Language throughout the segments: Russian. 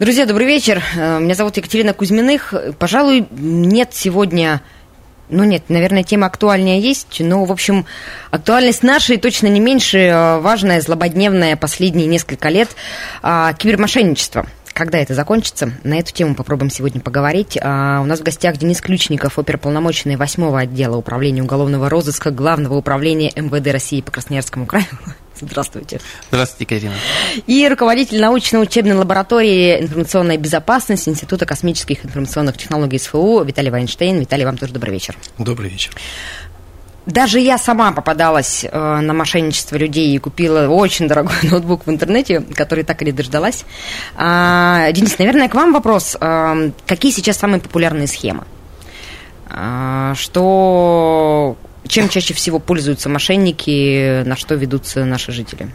Друзья, добрый вечер. Э, Меня зовут Екатерина Кузьминых. Пожалуй, нет сегодня... Ну нет, наверное, тема актуальнее есть, но, в общем, актуальность нашей точно не меньше э, важная, злободневная последние несколько лет а, кибермошенничество. Когда это закончится? На эту тему попробуем сегодня поговорить. А, у нас в гостях Денис Ключников, оперполномоченный 8 отдела управления уголовного розыска Главного управления МВД России по Красноярскому краю. Здравствуйте. Здравствуйте, Екатерина. И руководитель научно-учебной лаборатории информационной безопасности Института космических информационных технологий СФУ Виталий Вайнштейн. Виталий, вам тоже добрый вечер. Добрый вечер. Даже я сама попадалась э, на мошенничество людей и купила очень дорогой ноутбук в интернете, который так и не дождалась. А, Денис, наверное, к вам вопрос. А, какие сейчас самые популярные схемы? А, что, чем чаще всего пользуются мошенники, на что ведутся наши жители?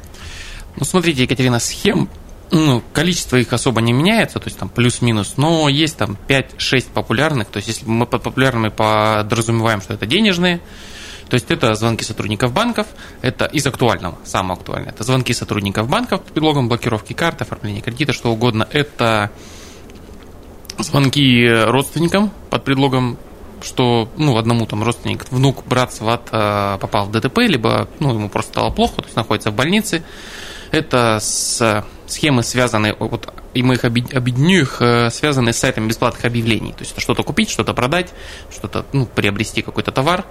Ну, смотрите, Екатерина, схем, ну, количество их особо не меняется, то есть там плюс-минус, но есть там 5-6 популярных, то есть если мы под популярными подразумеваем, что это денежные, то есть это звонки сотрудников банков, это из актуального, самое актуальное, это звонки сотрудников банков под предлогом блокировки карт, оформления кредита, что угодно, это звонки родственникам под предлогом что, ну, одному там родственник, внук, брат, сват э, попал в ДТП, либо, ну, ему просто стало плохо, то есть находится в больнице. Это с схемы связаны, вот, и мы их объед- объединю их, э, связаны с сайтами бесплатных объявлений. То есть это что-то купить, что-то продать, что-то, ну, приобрести какой-то товар.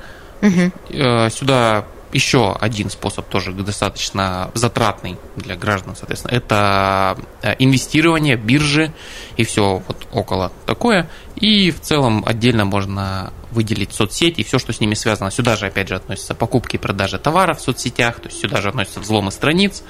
Э, Сюда еще один способ тоже достаточно затратный для граждан, соответственно, это э, инвестирование, биржи и все вот около такое. И в целом отдельно можно выделить соцсети и все, что с ними связано. Сюда же, опять же, относятся покупки и продажи товаров в соцсетях, то есть сюда же относятся взломы страниц.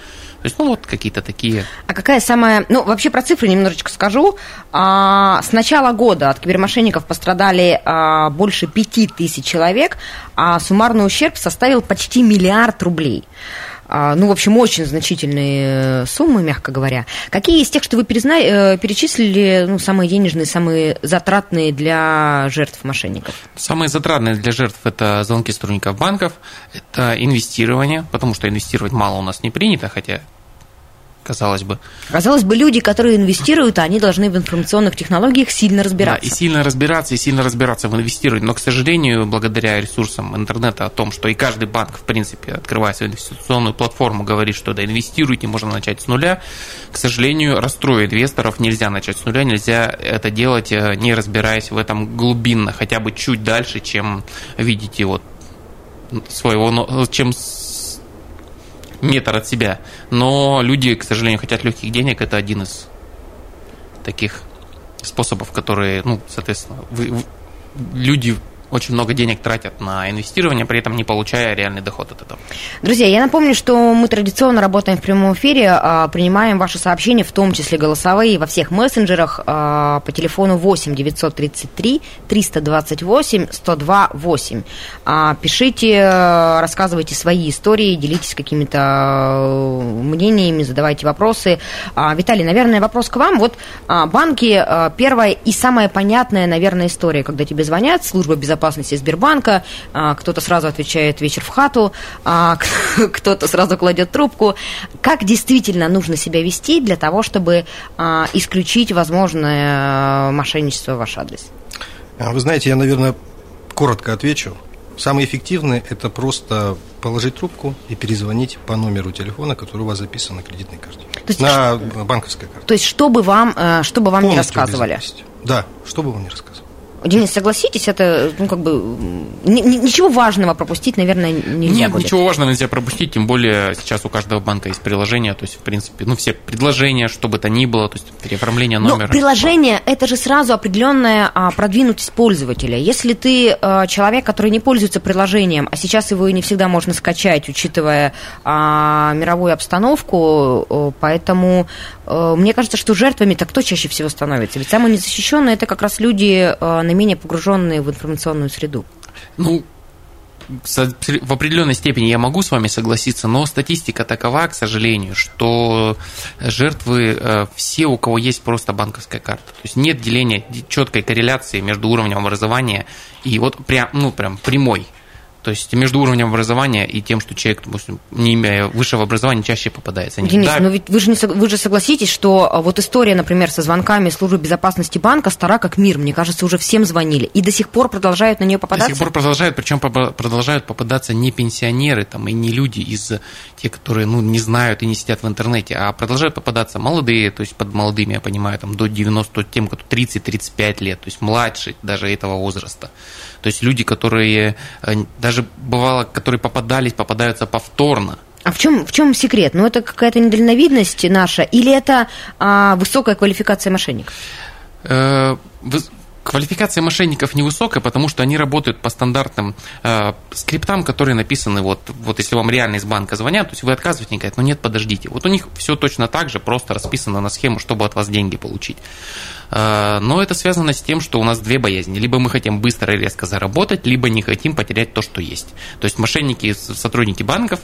То есть, ну, вот какие-то такие А какая самая... Ну, вообще про цифры немножечко скажу. А, с начала года от кибермошенников пострадали а, больше пяти тысяч человек, а суммарный ущерб составил почти миллиард рублей. А, ну, в общем, очень значительные э, суммы, мягко говоря. Какие из тех, что вы перезна- э, перечислили, ну, самые денежные, самые затратные для жертв мошенников? Самые затратные для жертв это звонки сотрудников банков, это инвестирование, потому что инвестировать мало у нас не принято, хотя казалось бы. Казалось бы, люди, которые инвестируют, они должны в информационных технологиях сильно разбираться. Да, и сильно разбираться, и сильно разбираться в инвестировании. Но, к сожалению, благодаря ресурсам интернета о том, что и каждый банк, в принципе, открывая свою инвестиционную платформу, говорит, что да, инвестируйте, можно начать с нуля, к сожалению, расстроить инвесторов нельзя начать с нуля, нельзя это делать, э, не разбираясь в этом глубинно, хотя бы чуть дальше, чем видите вот своего, чем метр от себя. Но люди, к сожалению, хотят легких денег. Это один из таких способов, которые, ну, соответственно, вы- вы- люди очень много денег тратят на инвестирование, при этом не получая реальный доход от этого. Друзья, я напомню, что мы традиционно работаем в прямом эфире, а, принимаем ваши сообщения, в том числе голосовые, во всех мессенджерах а, по телефону 8 933 328 102 8. А, Пишите, э, рассказывайте свои истории, делитесь какими-то мнениями, задавайте вопросы. А, Виталий, наверное, вопрос к вам. Вот а, банки, а, первая и самая понятная, наверное, история, когда тебе звонят, служба безопасности Сбербанка, а, кто-то сразу отвечает вечер в хату, а, кто-то сразу кладет трубку. Как действительно нужно себя вести для того, чтобы а, исключить возможное мошенничество в ваш адрес? Вы знаете, я, наверное, коротко отвечу. Самое эффективное – это просто положить трубку и перезвонить по номеру телефона, который у вас записан на кредитной карте. То есть на банковской карте. То есть, чтобы вам, э, чтобы вам не рассказывали. Да, что бы вам не рассказывали. Денис, согласитесь, это, ну, как бы, ни- ничего важного пропустить, наверное, нельзя Нет, будет. ничего важного нельзя пропустить, тем более сейчас у каждого банка есть приложение, то есть, в принципе, ну, все предложения, что бы то ни было, то есть, переоформление Но номера. приложение это же сразу определенная а, продвинутость пользователя. Если ты а, человек, который не пользуется приложением, а сейчас его и не всегда можно скачать, учитывая а, мировую обстановку, поэтому э, мне кажется, что жертвами-то кто чаще всего становится? Ведь самые незащищенные это как раз люди а, на наименее погруженные в информационную среду? Ну, в определенной степени я могу с вами согласиться, но статистика такова, к сожалению, что жертвы э, все, у кого есть просто банковская карта. То есть нет деления четкой корреляции между уровнем образования и вот прям, ну, прям прямой то есть между уровнем образования и тем, что человек, допустим, не имея высшего образования, чаще попадается. Денис, да. но ведь вы же, не, вы же согласитесь, что а, вот история, например, со звонками службы безопасности банка стара как мир. Мне кажется, уже всем звонили. И до сих пор продолжают на нее попадаться? До сих пор продолжают, причем продолжают попадаться не пенсионеры там, и не люди из тех, которые ну, не знают и не сидят в интернете, а продолжают попадаться молодые, то есть под молодыми, я понимаю, там, до 90, тем, кто 30-35 лет, то есть младше даже этого возраста. То есть люди, которые э, даже бывало, которые попадались, попадаются повторно. А в чем, в чем секрет? Ну, это какая-то недальновидность наша или это а, высокая квалификация мошенников? Э, Квалификация мошенников невысокая, потому что они работают по стандартным э, скриптам, которые написаны, вот, вот если вам реально из банка звонят, то есть вы отказываете, они говорят, ну нет, подождите. Вот у них все точно так же, просто расписано на схему, чтобы от вас деньги получить. Э, но это связано с тем, что у нас две боязни. Либо мы хотим быстро и резко заработать, либо не хотим потерять то, что есть. То есть мошенники, сотрудники банков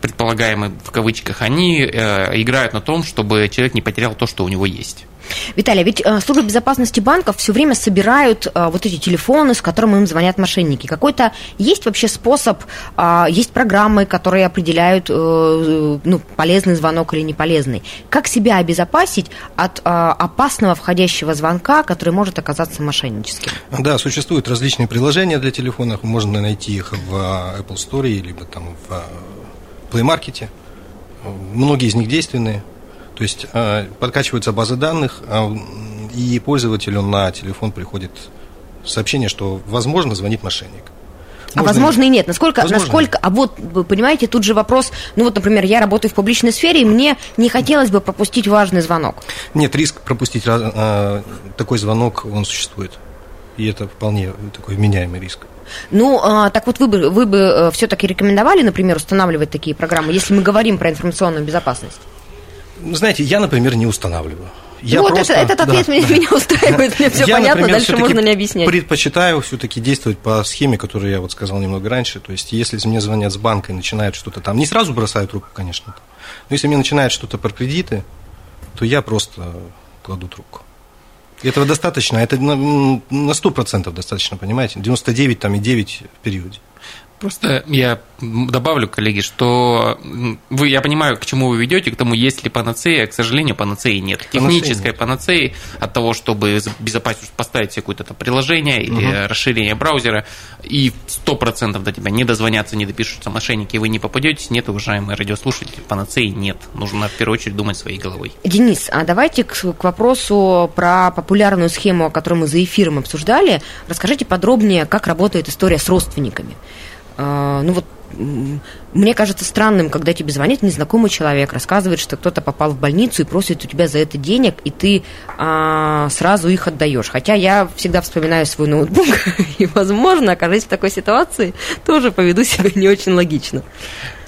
предполагаемые в кавычках, они э, играют на том, чтобы человек не потерял то, что у него есть. Виталий, ведь э, службы безопасности банков все время собирают э, вот эти телефоны, с которыми им звонят мошенники. Какой-то есть вообще способ, э, есть программы, которые определяют, э, ну, полезный звонок или не полезный. Как себя обезопасить от опасного входящего звонка, который может оказаться мошенническим? Да, существуют различные приложения для телефонов, можно найти их в Apple Store, либо там в Play Market. Многие из них действенные. То есть э, подкачиваются базы данных, а, и пользователю на телефон приходит сообщение, что, возможно, звонит мошенник. А Можно возможно и нет. Насколько, возможно. насколько, а вот, вы понимаете, тут же вопрос, ну вот, например, я работаю в публичной сфере, и мне не хотелось бы пропустить важный звонок. Нет, риск пропустить э, такой звонок, он существует. И это вполне такой вменяемый риск. Ну, а, так вот вы бы, вы бы э, все-таки рекомендовали, например, устанавливать такие программы, если мы говорим про информационную безопасность? Знаете, я, например, не устанавливаю. Я вот просто, это, этот ответ да, меня, да. меня устраивает, мне все я, понятно, например, дальше можно не объяснять. предпочитаю все-таки действовать по схеме, которую я вот сказал немного раньше. То есть, если мне звонят с банка и начинают что-то там, не сразу бросают трубку, конечно, но если мне начинают что-то про кредиты, то я просто кладу трубку. Этого достаточно, это на, на 100% достаточно, понимаете? 99 там и 9 в периоде. Просто я добавлю, коллеги, что вы, я понимаю, к чему вы ведете, к тому, есть ли панацея, к сожалению, панацеи нет. Технической панацеи от того, чтобы безопасно поставить себе какое-то приложение или угу. расширение браузера, и 100% до тебя не дозвонятся, не допишутся мошенники, и вы не попадетесь, нет, уважаемые радиослушатели, панацеи нет. Нужно в первую очередь думать своей головой. Денис, а давайте к, к вопросу про популярную схему, которую мы за эфиром обсуждали. Расскажите подробнее, как работает история с родственниками. А, ну вот мне кажется странным, когда тебе звонит незнакомый человек, рассказывает, что кто-то попал в больницу и просит у тебя за это денег, и ты а, сразу их отдаешь. Хотя я всегда вспоминаю свой ноутбук, и, возможно, окажись в такой ситуации, тоже поведу себя не очень логично.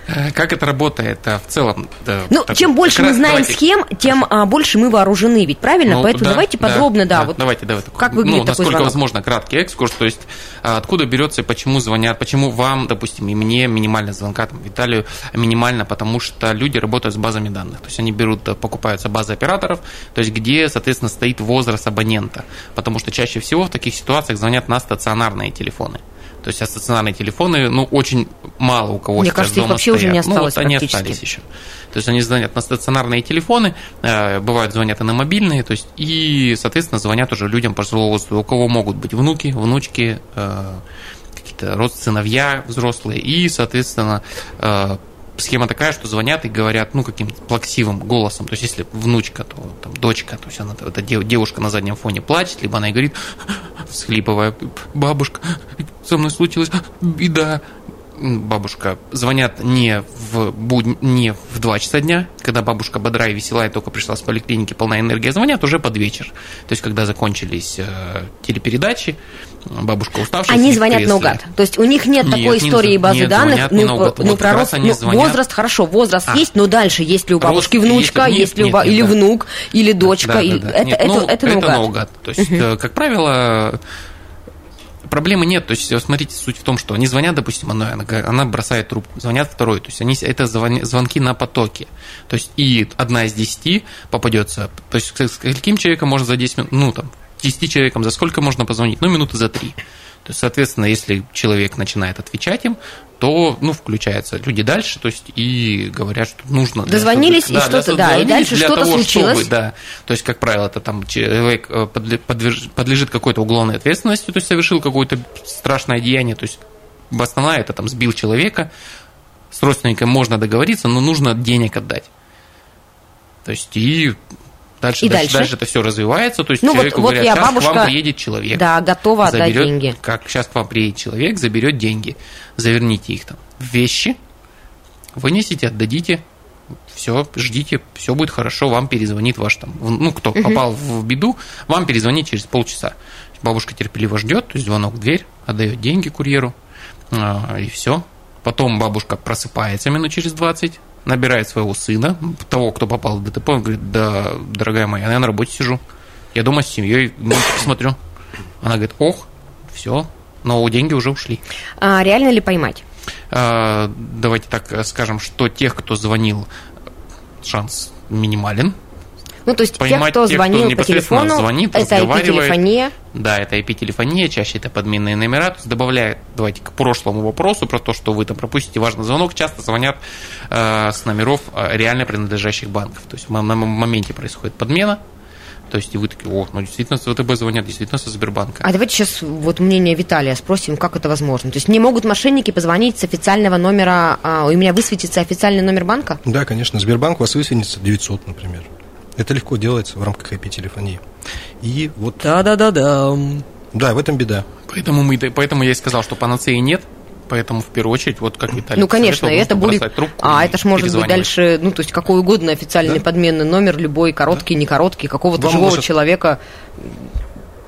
Э, как это работает э, в целом? Ну, так, чем больше мы знаем давайте... схем, тем а, больше мы вооружены, ведь правильно? Ну, Поэтому да, давайте да, подробно, да, да, вот давайте, давайте. Как выглядит ну, такой насколько звонок? возможно, краткий экскурс, то есть а, откуда берется и почему звонят, почему вам, допустим, и мне минимально звонка, там, Виталию минимально, потому что люди работают с базами данных, то есть они берут, э, покупаются базы операторов, то есть где, соответственно, стоит возраст абонента, потому что чаще всего в таких ситуациях звонят на стационарные телефоны. То есть а стационарные телефоны, ну, очень мало у кого Мне кажется, их вообще стоят. уже не осталось ну, вот они остались еще. То есть они звонят на стационарные телефоны, э, бывают звонят и на мобильные, то есть и, соответственно, звонят уже людям пожилого возраста, у кого могут быть внуки, внучки, э, какие-то родственные сыновья взрослые, и, соответственно, э, схема такая, что звонят и говорят, ну, каким-то плаксивым голосом. То есть, если внучка, то там дочка, то есть она, эта девушка на заднем фоне плачет, либо она и говорит, всхлипывая, бабушка, со мной случилась беда. Бабушка звонят не в, буд... не в 2 часа дня, когда бабушка бодрая и весела и только пришла с поликлиники, полная энергия, звонят уже под вечер. То есть, когда закончились э, телепередачи, бабушка уставшая. Они звонят наугад. То есть у них нет, нет такой не, истории базы нет, данных. Ну, наугад. ну, вот про рост, ну, звонят... возраст хорошо, возраст а. есть, но дальше есть ли у бабушки рост внучка, есть, есть ли у, нет, или да. внук, или дочка. Да, или... Да, да. Это, нет, это, ну, это, это наугад. наугад. То есть, угу. как правило, проблемы нет. То есть, смотрите, суть в том, что они звонят, допустим, она, она- бросает трубку, звонят второй. То есть, они, это звонки на потоке. То есть, и одна из десяти попадется. То есть, с каким человеком можно за 10 минут, ну, там, 10 человеком за сколько можно позвонить? Ну, минуты за три. То есть, соответственно, если человек начинает отвечать им, то, ну, включаются люди дальше, то есть, и говорят, что нужно... Дозвонились, того, и что-то, да, и дальше для что-то того, случилось. чтобы, да, то есть, как правило, это там человек э, подлежит какой-то уголовной ответственности, то есть, совершил какое-то страшное деяние, то есть, основная это там сбил человека, с родственником можно договориться, но нужно денег отдать. То есть, и дальше, И дальше, дальше? дальше это все развивается, то есть, Ну, вот- человеку вот говорят, я, сейчас к бабушка- вам приедет человек Да, готова отдать заберет, деньги. Как сейчас к вам приедет человек, заберет деньги, заверните их там в вещи, вынесите, отдадите, все, ждите, все будет хорошо, вам перезвонит ваш там, ну, кто попал в беду, вам перезвонит через полчаса. Бабушка терпеливо ждет, то есть звонок в дверь, отдает деньги курьеру, а, и все. Потом бабушка просыпается минут через 20, набирает своего сына, того, кто попал в ДТП, он говорит, да, дорогая моя, я на работе сижу, я дома с семьей, мультики смотрю. Она говорит, ох, все, но деньги уже ушли. А реально ли поймать? А, Давайте так скажем, что тех, кто звонил, шанс минимален. Ну, то есть тех, Поймать кто тех, кто звонил по непосредственно телефону, звонит, это. IP-телефония. Да, это IP-телефония, чаще это подменные номера. То есть добавляя, давайте к прошлому вопросу про то, что вы там пропустите важный звонок, часто звонят э, с номеров э, реально принадлежащих банков. То есть на моменте происходит подмена. То есть и вы такие, о, ну действительно с ВТБ звонят, действительно со Сбербанка. А давайте сейчас вот мнение Виталия спросим, как это возможно. То есть не могут мошенники позвонить с официального номера, а, у меня высветится официальный номер банка? Да, конечно, Сбербанк у вас высветится 900, например. Это легко делается в рамках IP-телефонии. И вот, Да-да-да-да. да, в этом беда. Поэтому, мы, поэтому я и сказал, что панацеи нет. Поэтому в первую очередь, вот как Виталий Ну, конечно, это будет... трубку А, это ж может быть дальше, ну, то есть какой угодно официальный Да. подменный номер, любой, короткий, не короткий, какого-то живого может- человека.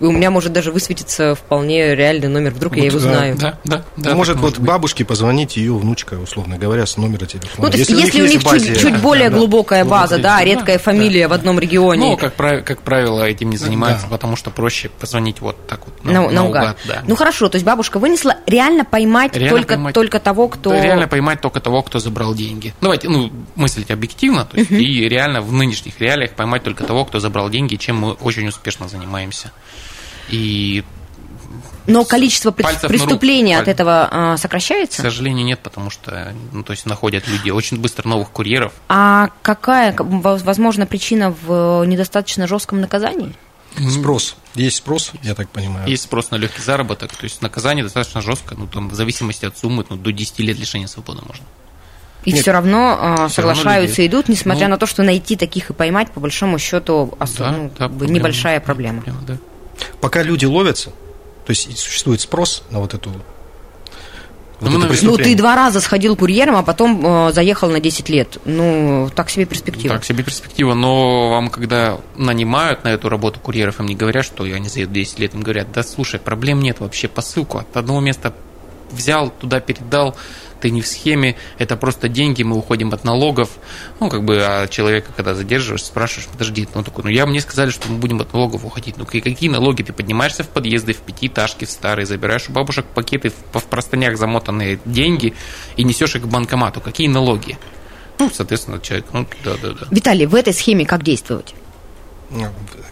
И у меня может даже высветиться вполне реальный номер, вдруг я Вот, его да, знаю. Да, да, да. может вот быть. бабушке позвонить ее внучка, условно говоря, с номера телефона. Ну, то есть, у если, у них в базе- чуть, чуть Да, более да, глубокая да. база, да, редкая да, фамилия в одном регионе. Ну, как, прав- как правило, этим не занимаются, Да. потому что проще позвонить вот так вот на, На- наугад. наугад, да. Ну хорошо, то есть бабушка вынесла реально поймать, Реально только, поймать. только того, кто. Да, Реально поймать только того, кто забрал деньги. Давайте, ну, мыслить объективно, то есть, и реально в нынешних реалиях поймать только того, кто забрал деньги, чем мы очень успешно занимаемся. И, Но количество Пальцев преступлений руку. от этого а, к сокращается? сожалению, нет, потому что, ну, то есть, находят люди очень быстро новых курьеров. А какая, к- воз- возможно, причина в недостаточно жестком наказании? Спрос. Есть спрос, я так понимаю. Есть спрос на легкий заработок, то есть наказание достаточно жестко, ну, там, в зависимости от суммы, ну, до 10 лет лишения свободы можно. И Нет. все равно а, равно соглашаются, люди- идут, несмотря Ну. на то, что найти таких и поймать, по большому счету, ос- Да, ну, да, проблема. небольшая проблема. Проблема, да. Пока люди ловятся, то есть существует спрос на вот эту вот Ну, Ну, ты два раза сходил курьером, а потом э, заехал на 10 лет. Ну, так себе перспектива. Так себе перспектива, но вам, когда нанимают на эту работу курьеров, им не говорят, что они заедут 10 лет, им говорят, да слушай, проблем нет вообще, посылку от одного места взял, туда передал, ты не в схеме, это просто деньги, мы уходим от налогов. Ну, как бы, а человека, когда задерживаешь, спрашиваешь, подожди, ну, такой, ну, я мне сказали, что мы будем от налогов уходить. Ну, какие налоги? Ты поднимаешься в подъезды, в пятиэтажки, в старые, забираешь у бабушек пакеты, в, простынях замотанные деньги и несешь их к банкомату. Какие налоги? Ну, соответственно, человек, ну, да-да-да. Виталий, в этой схеме как действовать?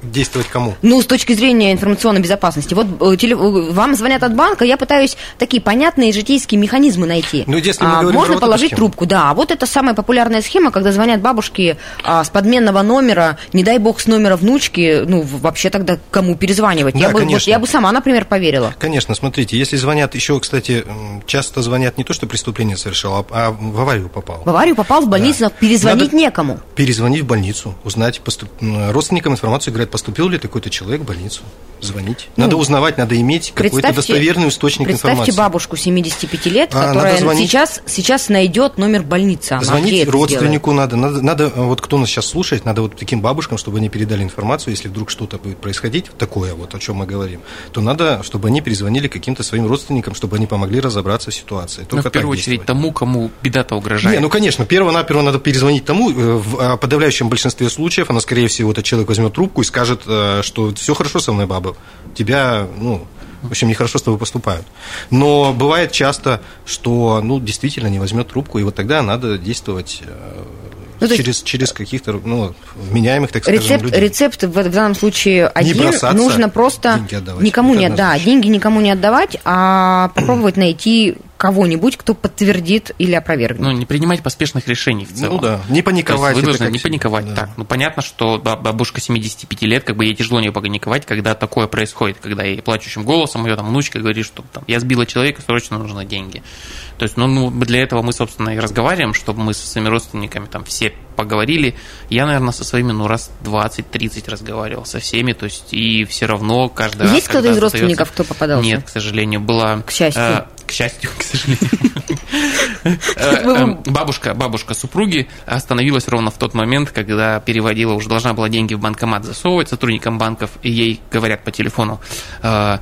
Действовать кому? Ну, с точки зрения информационной безопасности. Вот э, теле- э, вам звонят от банка, я пытаюсь такие понятные житейские механизмы найти. Ну, если мы А, говорим можно положить схему. трубку, да. А вот это самая популярная схема, когда звонят бабушки а, с подменного номера, не дай бог с номера внучки, ну, вообще тогда кому перезванивать? Да, я, бы, вот конечно. я бы сама, например, поверила. Конечно, смотрите, если звонят еще, кстати, часто звонят не то, что преступление совершил, а, а в аварию попал. В аварию попал в больницу, Да. перезвонить Надо- некому. Перезвонить в больницу, узнать, поступ... м, родственникам информацию, говорят, поступил ли такой-то человек в больницу. Звонить. Надо узнавать, надо иметь какой-то достоверный источник Ну, представьте информации. бабушку 75 лет, А, которая звонить. сейчас, сейчас найдет номер больницы. Она Звонить родственнику надо, надо, надо, вот кто нас сейчас слушает, надо вот таким бабушкам, чтобы они передали информацию, если вдруг что-то будет происходить, такое вот, о чем мы говорим, то надо, чтобы они перезвонили каким-то своим родственникам, чтобы они помогли разобраться в ситуации. Ну, Только в первую очередь тому, кому беда-то угрожает. Не, ну конечно, перво-наперво надо перезвонить тому, э, в а, подавляющем большинстве случаев, она, скорее всего, этот человек возьмет трубку и скажет, э, что все хорошо со мной, баба, тебя, ну, В общем, нехорошо с тобой поступают. Но бывает часто, что, ну, действительно не возьмет трубку, и вот тогда надо действовать э, Ну, то есть- через, через каких-то, ну, вменяемых, так скажем, Рецепт, людей. рецепт в, в данном случае один. бросаться, Нужно просто деньги отдавать. никому не да, однозначно. деньги никому не отдавать, а попробовать найти кого-нибудь, кто подтвердит или опровергнет. Ну, не принимать поспешных решений в целом. Ну да, не паниковать. вы должны не паниковать. да. Так, ну понятно, что бабушка 75 лет, как бы ей тяжело не паниковать, когда такое происходит, когда ей плачущим голосом ее там внучка говорит, что там, я сбила человека, срочно нужны деньги. То есть, ну, ну, для этого мы, собственно, и разговариваем, чтобы мы со своими родственниками там все поговорили. Я, наверное, со своими, ну, раз 20-30 разговаривал со всеми, то есть, и все равно каждый раз, Есть кто-то из родственников, кто попадался? Нет, к сожалению, была... К счастью. э, к счастью, к сожалению. Э, э, Бабушка, бабушка супруги остановилась ровно в тот момент, когда переводила, уже должна была деньги в банкомат засовывать сотрудникам банков, и ей говорят по телефону, «Э,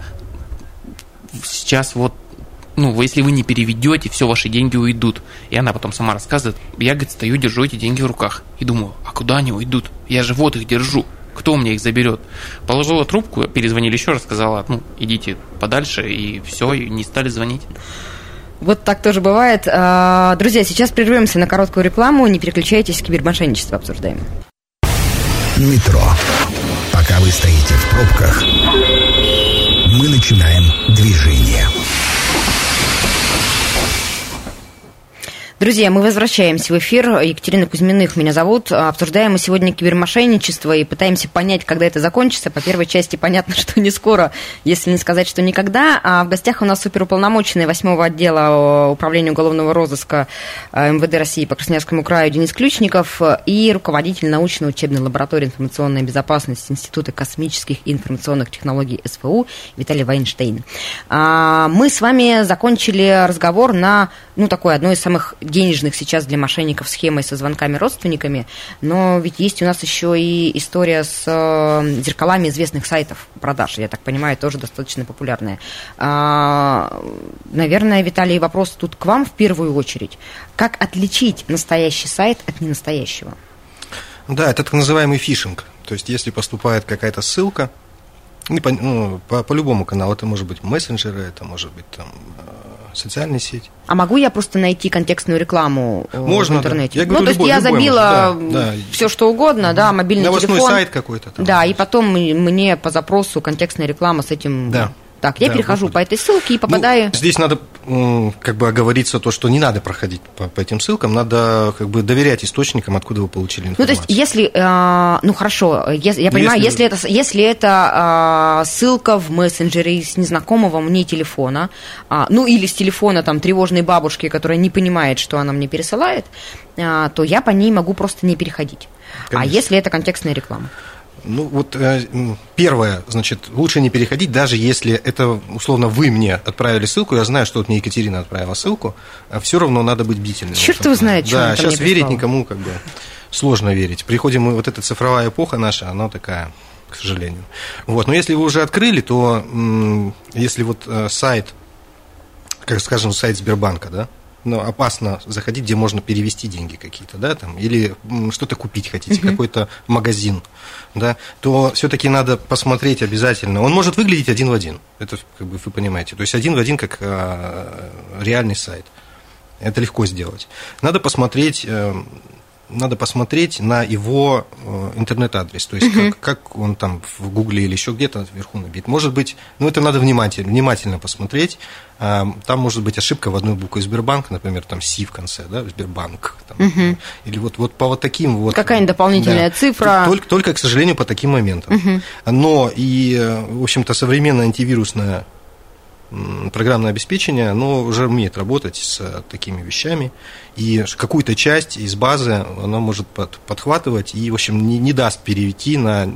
сейчас вот ну, вы- если вы не переведете, все ваши деньги уйдут. И она потом сама рассказывает, я, говорит, стою, держу эти деньги в руках. И думаю, а куда они уйдут? Я же вот их держу. Кто у меня их заберет? Положила трубку, перезвонили еще раз, сказала, ну, идите подальше, и все, и не стали звонить. Вот так тоже бывает. А, Друзья, сейчас прервемся на короткую рекламу. Не переключайтесь, кибермошенничество обсуждаем. Метро. Пока вы стоите в пробках, мы начинаем движение. Друзья, мы возвращаемся в эфир. Екатерина Кузьминых меня зовут. Обсуждаем мы сегодня кибермошенничество и пытаемся понять, когда это закончится. По первой части понятно, что не скоро, если не сказать, что никогда. А в гостях у нас суперуполномоченный 8 отдела Управления уголовного розыска э, МВД России по Красноярскому краю Денис Ключников и руководитель научно-учебной лаборатории информационной безопасности Института космических и информационных технологий СФУ Виталий Вайнштейн. А, Мы с вами закончили разговор на, ну, такой одной из самых денежных сейчас для мошенников схемой со звонками родственниками, но ведь есть у нас еще и история с э, зеркалами известных сайтов продаж, я так понимаю, тоже достаточно популярная. А, Наверное, Виталий, вопрос тут к вам в первую очередь. Как отличить настоящий сайт от ненастоящего? Да, это так называемый фишинг. То есть, если поступает какая-то ссылка, не по, ну, по, по любому каналу, это может быть мессенджеры, это может быть там социальная сеть. А могу я просто найти контекстную рекламу э, Можно, в да. интернете? Я говорю, ну, то есть любой- я любой забила можно, да, да. все что угодно, да, мобильный Новостной телефон. сайт какой-то там. Да, и потом мне по запросу контекстная реклама с этим. Да. Так, я Да, перехожу по этой ссылке и попадаю. Ну, здесь надо как бы оговориться то, что не надо проходить по, по этим ссылкам, надо как бы доверять источникам, откуда вы получили Ну, то информацию. есть, если, э, ну хорошо, я Ну, понимаю, если, если- это, если это э, ссылка в мессенджере с незнакомого мне телефона, а, ну или с телефона там тревожной бабушки, которая не понимает, что она мне пересылает, а, то я по ней могу просто не переходить. А Конечно. если это контекстная реклама? Ну, вот э, первое, значит, лучше не переходить, даже если это, условно, вы мне отправили ссылку, я знаю, что вот мне Екатерина отправила ссылку, все равно надо быть бдительным. Черт его знает, что Да, сейчас верить никому как бы сложно верить. Приходим мы, вот эта цифровая эпоха наша, она такая, к сожалению. Вот, но если вы уже открыли, то если вот э, сайт, как скажем, сайт Сбербанка, да, ну, опасно заходить, где можно перевести деньги какие-то, да, там, или что-то купить хотите, какой-то магазин, да, то все-таки надо посмотреть обязательно. Он может выглядеть один в один, это как бы вы понимаете, то есть один в один как э, реальный сайт. Это легко сделать. Надо посмотреть, э, надо посмотреть на его э, интернет-адрес, то есть как, как он там в Гугле или еще где-то вверху набит. Может быть, ну это надо внимательно, внимательно посмотреть. А, Там может быть ошибка в одной букве Сбербанк, например, там Си в конце, да, Сбербанк. там. Или вот, вот по вот таким вот. Какая-нибудь дополнительная цифра. Только, только, к сожалению, по таким моментам. Но и, э, в общем-то, современная антивирусная программное обеспечение, оно уже умеет работать с э, такими вещами, и какую-то часть из базы оно может под- подхватывать и, в общем, не, не даст перейти на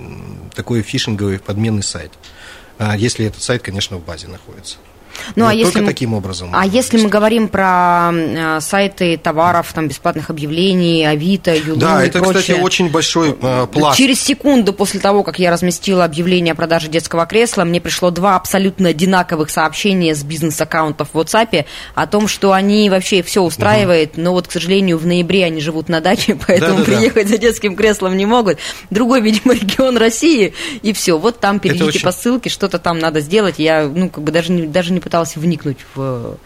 такой фишинговый подменный сайт, А, если этот сайт, конечно, в базе находится. Ну, а если только мы- таким образом. А если мы говорим про э, сайты товаров, там бесплатных объявлений, Авито, Юлу Да, и это, прочее, кстати, очень большой э, пласт. Через секунду после того, как я разместила объявление о продаже детского кресла, мне пришло два абсолютно одинаковых сообщения с бизнес-аккаунтов в WhatsApp о том, что они вообще все устраивает, но вот, к сожалению, в ноябре они живут на даче, поэтому Да-да-да. приехать за детским креслом не могут. Другой, видимо, регион России, и все. Вот там перейдите очень- по ссылке, что-то там надо сделать. Я, ну, как бы даже не, даже не пыталась вникнуть в,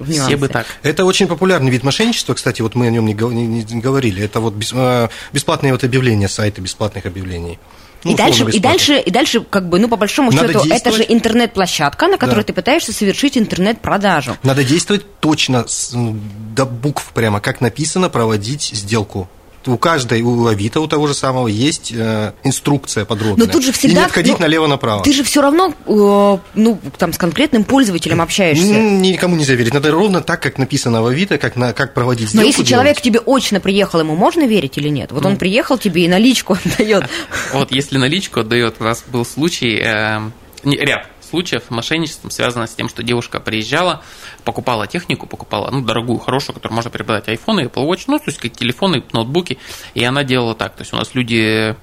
в нюансы. Все бы так. Это очень популярный вид мошенничества, кстати, вот мы о нем не, не- не говорили. Это вот бес- э, бесплатные вот объявления, сайты бесплатных объявлений. Ну, и, дальше, и дальше, и дальше, как бы, ну, по большому Надо счету, это же интернет-площадка, на которой Да. ты пытаешься совершить интернет-продажу. Надо действовать точно, до букв прямо, как написано, проводить сделку. У каждой, у Авито, у того же самого, есть э, инструкция подробная. Но тут же всегда... И не отходить ну, налево-направо. Ты же все равно, э, ну, там, с конкретным пользователем общаешься. Никому нельзя верить. Надо ровно так, как написано в Авито, как, на, как проводить Но сделку. если делать. человек к тебе очно приехал, ему можно верить или нет? Ну. Вот он приехал тебе и наличку отдает. Вот если наличку отдает, у нас был случай, э, не, ряд случаев мошенничеством связано с тем, что девушка приезжала, покупала технику, покупала, ну, дорогую, хорошую, которую можно приобретать, айфоны, Apple Watch, ну, то есть как телефоны, ноутбуки, и она делала так, то есть у нас люди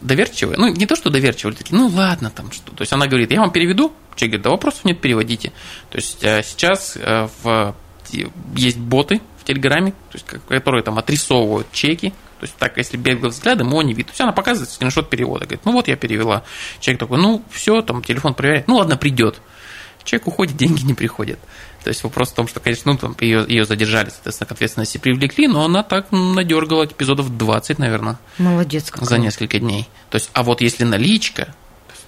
доверчивые, ну, не то, что доверчивые, такие, ну, ладно, там, что, то есть она говорит, я вам переведу, человек говорит, да вопросов нет, переводите, то есть э, сейчас э, в, есть боты в Телеграме, то есть, которые там отрисовывают чеки, то есть так, если беглым взглядом, его не видно. То есть она показывает скриншот перевода. Говорит, ну вот я перевела. Человек такой, ну все, там телефон проверяет. Ну ладно, придет. Человек уходит, деньги не приходят. То есть вопрос в том, что, конечно, ну, там ее, ее задержали, соответственно, к ответственности привлекли, но она так надергала эпизодов 20, наверное, Молодец какой. за несколько дней. То есть, а вот если наличка,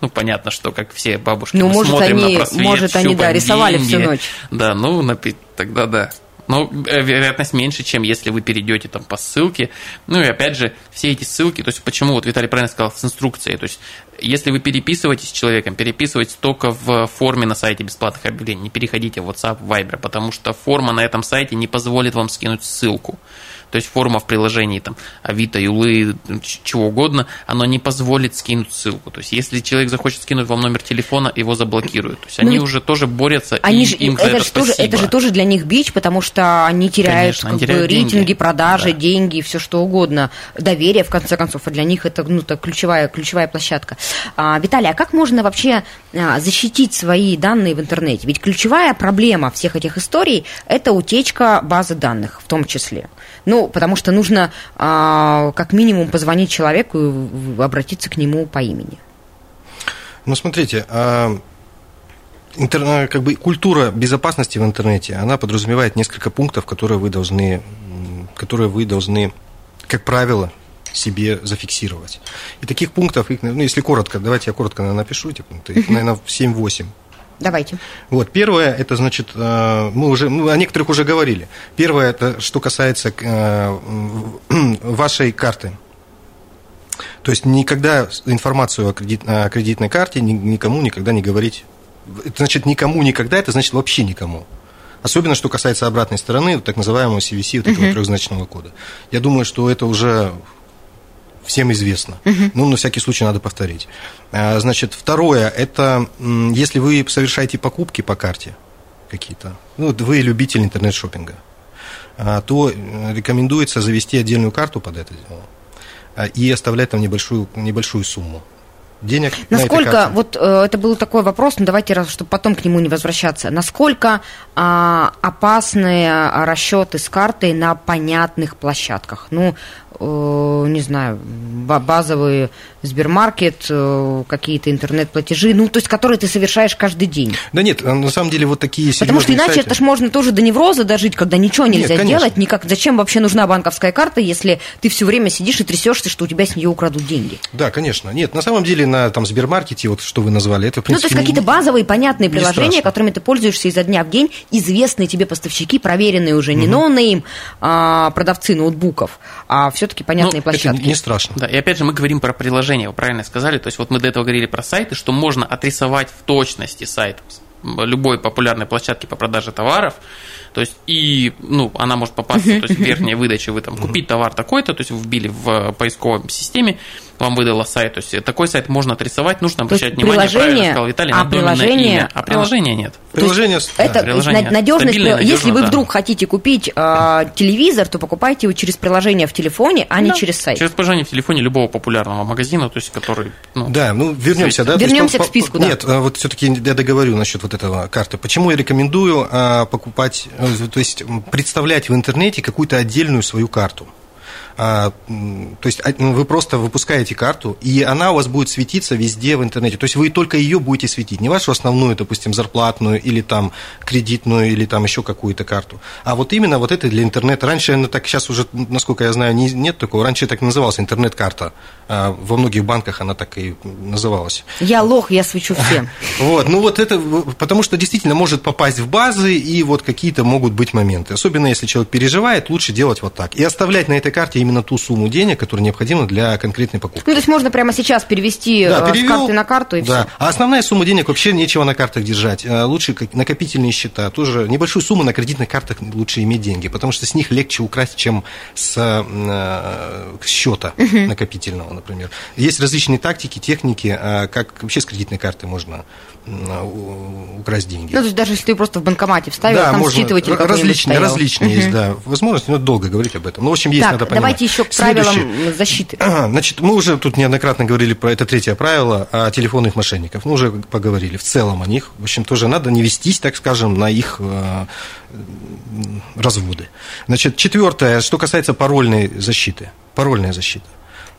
ну, понятно, что как все бабушки, Ну, мы может, смотрим они- на просвет, может, они, да, рисовали всю деньги. ночь. Да, ну, напи- тогда да. Но э, вероятность меньше, чем если вы перейдете там по ссылке. Ну и опять же, все эти ссылки, то есть почему вот Виталий правильно сказал, с инструкцией. То есть если вы переписываетесь с человеком, переписывайтесь только в форме на сайте бесплатных объявлений, не переходите в WhatsApp, Viber, потому что форма на этом сайте не позволит вам скинуть ссылку. То есть форма в приложении там Авито, Юлы, чего угодно, оно не позволит скинуть ссылку. То есть если человек захочет скинуть вам номер телефона, его заблокируют. То есть Ну они уже тоже борются, Они и же, им это, это же тоже, это же тоже для них бич, потому что они теряют, Конечно, как они бы, теряют деньги. рейтинги, продажи, Да. деньги, все что угодно, доверие в конце концов, и для них это ну так ключевая ключевая площадка. А, Виталий, а как можно вообще а, защитить свои данные в интернете? Ведь ключевая проблема всех этих историй это утечка базы данных, в том числе. Ну, потому что нужно а, как минимум позвонить человеку и обратиться к нему по имени. Ну, смотрите, а, интер- а, как бы культура безопасности в интернете, она подразумевает несколько пунктов, которые вы должны, которые вы должны, как правило, себе зафиксировать. И таких пунктов, их, ну, если коротко, давайте я коротко наверное, напишу эти пункты, их, наверное, 7-8. Давайте. Вот, первое, это значит, э, мы уже, ну, о некоторых уже говорили. Первое, это что касается э, вашей карты. То есть никогда информацию о, кредит, о кредитной карте ни- никому никогда не говорить. Это значит никому никогда, это значит вообще никому. Особенно, что касается обратной стороны, вот так называемого CVC, вот этого трехзначного кода. Я думаю, что это уже всем известно. Ну, на всякий случай надо повторить. А, Значит, второе, это если вы совершаете покупки по карте какие-то, ну, вы любитель интернет-шоппинга, а, то э, рекомендуется завести отдельную карту под это дело а, и оставлять там небольшую, небольшую сумму денег на Насколько, карте. вот э, это был такой вопрос, но давайте, раз, чтобы потом к нему не возвращаться. Насколько а, опасные расчеты с картой на понятных площадках? Ну, э, не знаю, ба- базовые Сбермаркет, э, какие-то интернет-платежи, ну, то есть, которые ты совершаешь каждый день. Да нет, а на самом деле вот такие Потому что серьезные иначе сайты- это ж можно тоже до невроза дожить, когда ничего Нет, нельзя конечно. делать, никак. Зачем вообще нужна банковская карта, если ты все время сидишь и трясешься, что у тебя с нее украдут деньги? Да, конечно. Нет, на самом деле на там Сбермаркете, вот что вы назвали, это в Ну, то принципе... есть какие-то базовые, понятные приложения, которыми ты пользуешься изо дня в день, известные тебе поставщики, проверенные уже, не no name а, продавцы ноутбуков, а все-таки понятные Ну, это Это площадки. не страшно. Да, и опять же мы говорим про приложение, вы правильно сказали, то есть вот мы до этого говорили про сайты, что можно отрисовать в точности сайт любой популярной площадки по продаже товаров, То есть, и, ну, она может попасться, то есть, в верхней выдаче вы там купить товар такой-то, то есть, вбили в поисковой системе, вам выдало сайт. То есть, такой сайт можно отрисовать, нужно То есть обращать внимание, правильно приложение, сказал Виталий, а на приложение- имя. А приложения нет. Приложение, да. Это приложение надежность. стабильное, Если надежно, вы да. вдруг хотите купить а, телевизор, то покупайте его через приложение в телефоне, а не Да, через сайт. Через приложение в телефоне любого популярного магазина, то есть, который, ну, Да, ну вернемся, да. то есть Вернемся по- к списку, по- да. Нет, а, вот все-таки я договорю насчет вот этого карты. Почему я рекомендую а, покупать, э, то есть представлять в интернете какую-то отдельную свою карту? А, то есть а, ну, вы просто выпускаете карту, и она у вас будет светиться везде в интернете. То есть вы только ее будете светить, не вашу основную, допустим, зарплатную или там кредитную или там еще какую-то карту, а вот именно вот это для интернета. Раньше, она так сейчас уже, насколько я знаю, не- нет такого. Раньше так называлась интернет-карта. А, Во многих банках она так и называлась. Я лох, я свечу всем. Вот, ну вот это, потому что действительно может попасть в базы, и вот какие-то могут быть моменты. Особенно если человек переживает, лучше делать вот так. И оставлять на этой карте именно ту сумму денег, которая необходима для конкретной покупки. Ну, то есть можно прямо сейчас перевести Да, э, с перевел, карты на карту и да. все. А основная сумма денег вообще нечего на картах держать. А Лучше накопительные счета. Тоже небольшую сумму на кредитных картах лучше иметь деньги, потому что с них легче украсть, чем с э, с счета накопительного, например. Есть различные тактики, техники, как вообще с кредитной карты можно украсть деньги. Ну, то есть даже если ты просто в банкомате вставил, да, там можно. считыватель различные, различные есть, да, возможности, но долго говорить об этом. Ну, в общем, есть, Так, надо понимать. Давайте еще к правилам Следующее. защиты. Значит, мы уже тут неоднократно говорили про это третье правило о телефонных мошенников. Ну, уже поговорили в целом о них. В общем, тоже надо не вестись, так скажем, на их э, разводы. Значит, четвертое, что касается парольной защиты. Парольная защита.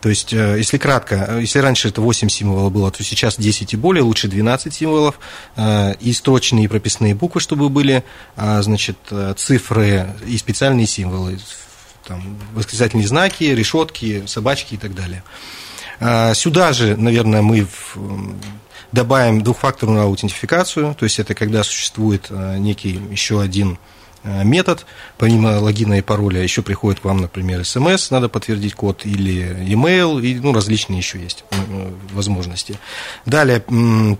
То есть, э, если кратко, э, если раньше это 8 символов было, то сейчас 10 и более, лучше 12 символов, э, и строчные, и прописные буквы, чтобы были, а, значит, цифры и специальные символы, там, восклицательные знаки, решетки, собачки и так далее. А, Сюда же, наверное, мы добавим двухфакторную аутентификацию, то есть это когда существует э, некий еще один э, метод, помимо логина и пароля еще приходит к вам, например, смс, надо подтвердить код, или e-mail, и ну, различные еще есть э, возможности. Далее,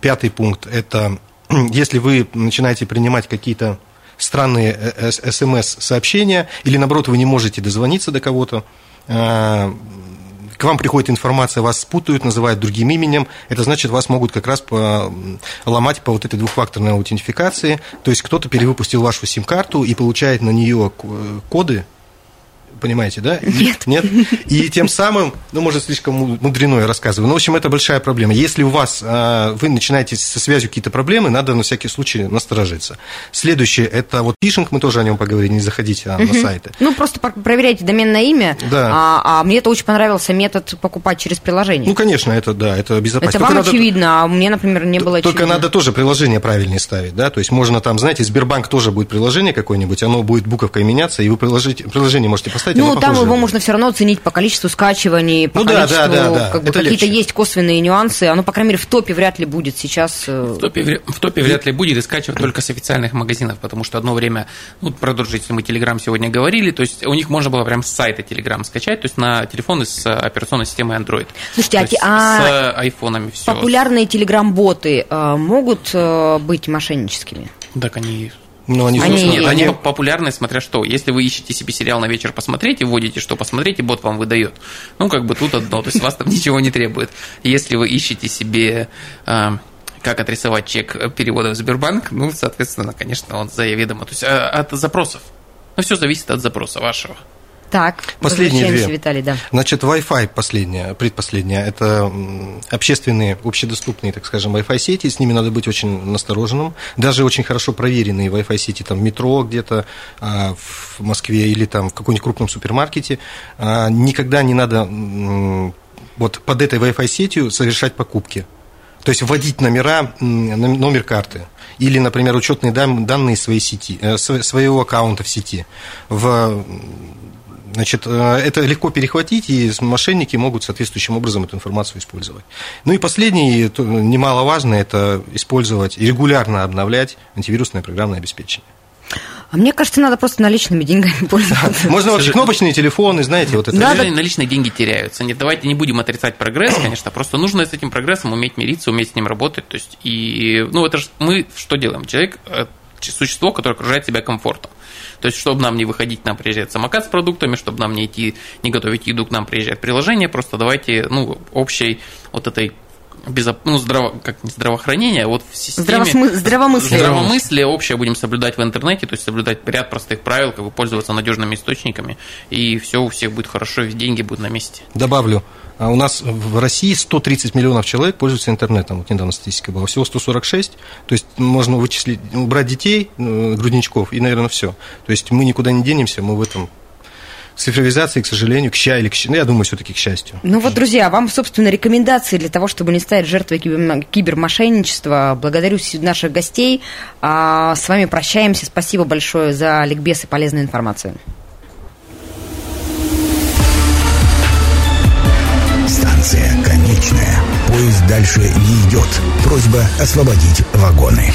пятый пункт, это если вы начинаете принимать какие-то странные э, смс-сообщения, или наоборот, вы не можете дозвониться до кого-то, э, к вам приходит информация, вас спутают, называют другим именем, это значит, вас могут как раз ломать по вот этой двухфакторной аутентификации, то есть кто-то перевыпустил вашу сим-карту и получает на нее коды, понимаете, да? Нет. Нет? И тем самым, ну, может, слишком му- мудрено я рассказываю, но, в общем, это большая проблема. Если у вас, а, вы начинаете со связью какие-то проблемы, надо на всякий случай насторожиться. Следующее, это вот фишинг, мы тоже о нем поговорили, не заходите а, на сайты. Ну, просто проверяйте доменное имя. Да. А, а мне это очень понравился метод покупать через приложение. Ну, конечно, это, да, это безопасно. это Только вам надо- очевидно, а мне, например, не было Только очевидно. надо тоже приложение правильнее ставить, да, то есть можно там, знаете, Сбербанк тоже будет приложение какое-нибудь, оно будет буковкой меняться, и вы приложите, приложение можете поставить, Ну, оно там его можно все равно оценить по количеству скачиваний, по Ну да, количеству, да, да, да, как бы какие-то легче. есть косвенные нюансы. Оно, по крайней мере, в топе вряд ли будет сейчас. э, В топе, в топе вряд ли будет и скачивать только с официальных магазинов, потому что одно время, ну, про дружителей мы Telegram сегодня говорили, то есть у них можно было прям с сайта Telegram скачать, то есть на телефоны с операционной системой Android. Слушайте, То а а с айфонами все. Популярные телеграм-боты э, могут э, быть мошенническими? Так они Но они, Они- Нет, они- популярны, смотря что. Если вы ищете себе сериал на вечер посмотреть и вводите, что посмотреть, и бот вам выдает. Ну, как бы тут одно, то есть вас там ничего не требует. Если вы ищете себе а, как отрисовать чек перевода в Сбербанк, ну, соответственно, конечно, он заведомо. То есть а, от запросов. Ну, все зависит от запроса вашего. Так, Последние две. Виталий, да. Значит, Wi-Fi последняя, предпоследняя, это общественные, общедоступные, так скажем, Wi-Fi сети, с ними надо быть очень настороженным. Даже очень хорошо проверенные Wi-Fi сети, там, в метро где-то а, в Москве или там в каком-нибудь крупном супермаркете, а, никогда не надо вот под этой Wi-Fi сетью совершать покупки. То есть вводить номера, номер карты. Или, например, учетные дан- данные своей сети, э, сво- своего аккаунта в сети. В Значит, э, это легко перехватить, и мошенники могут соответствующим образом эту информацию использовать. Ну и последний, то- немаловажно, это использовать и регулярно обновлять антивирусное программное обеспечение. А мне кажется, надо просто наличными деньгами пользоваться. Можно вообще кнопочные телефоны, знаете, вот это. Да, сожалению, наличные деньги теряются. Нет, давайте не будем отрицать прогресс, конечно, просто нужно с этим прогрессом уметь мириться, уметь с ним работать. То есть, и, ну, это ж мы что делаем? Человек э, существо, которое окружает себя комфортом. То есть, чтобы нам не выходить, нам приезжает самокат с продуктами, чтобы нам не идти, не готовить еду, к нам приезжает приложение, просто давайте, ну, общей вот этой безо... ну, здраво... как не здравоохранение, а вот в системе... Здравосмы... Здравомыслие. Здравомыслие общее будем соблюдать в интернете, то есть соблюдать ряд простых правил, как бы пользоваться надежными источниками, и все у всех будет хорошо, и деньги будут на месте. Добавлю, а у нас в России 130 миллионов человек пользуются интернетом. Вот недавно статистика была. Всего 146. То есть можно вычислить, убрать детей, э, грудничков, и, наверное, все. То есть мы никуда не денемся, мы в этом цифровизации, к сожалению, к счастью, или к, ну, я думаю, все-таки к счастью. Ну вот, друзья, вам, собственно, рекомендации для того, чтобы не стать жертвой кибермошенничества. Благодарю наших гостей. А с вами прощаемся. Спасибо большое за ликбез и полезную информацию. Станция конечная. Поезд дальше не идет. Просьба освободить вагоны.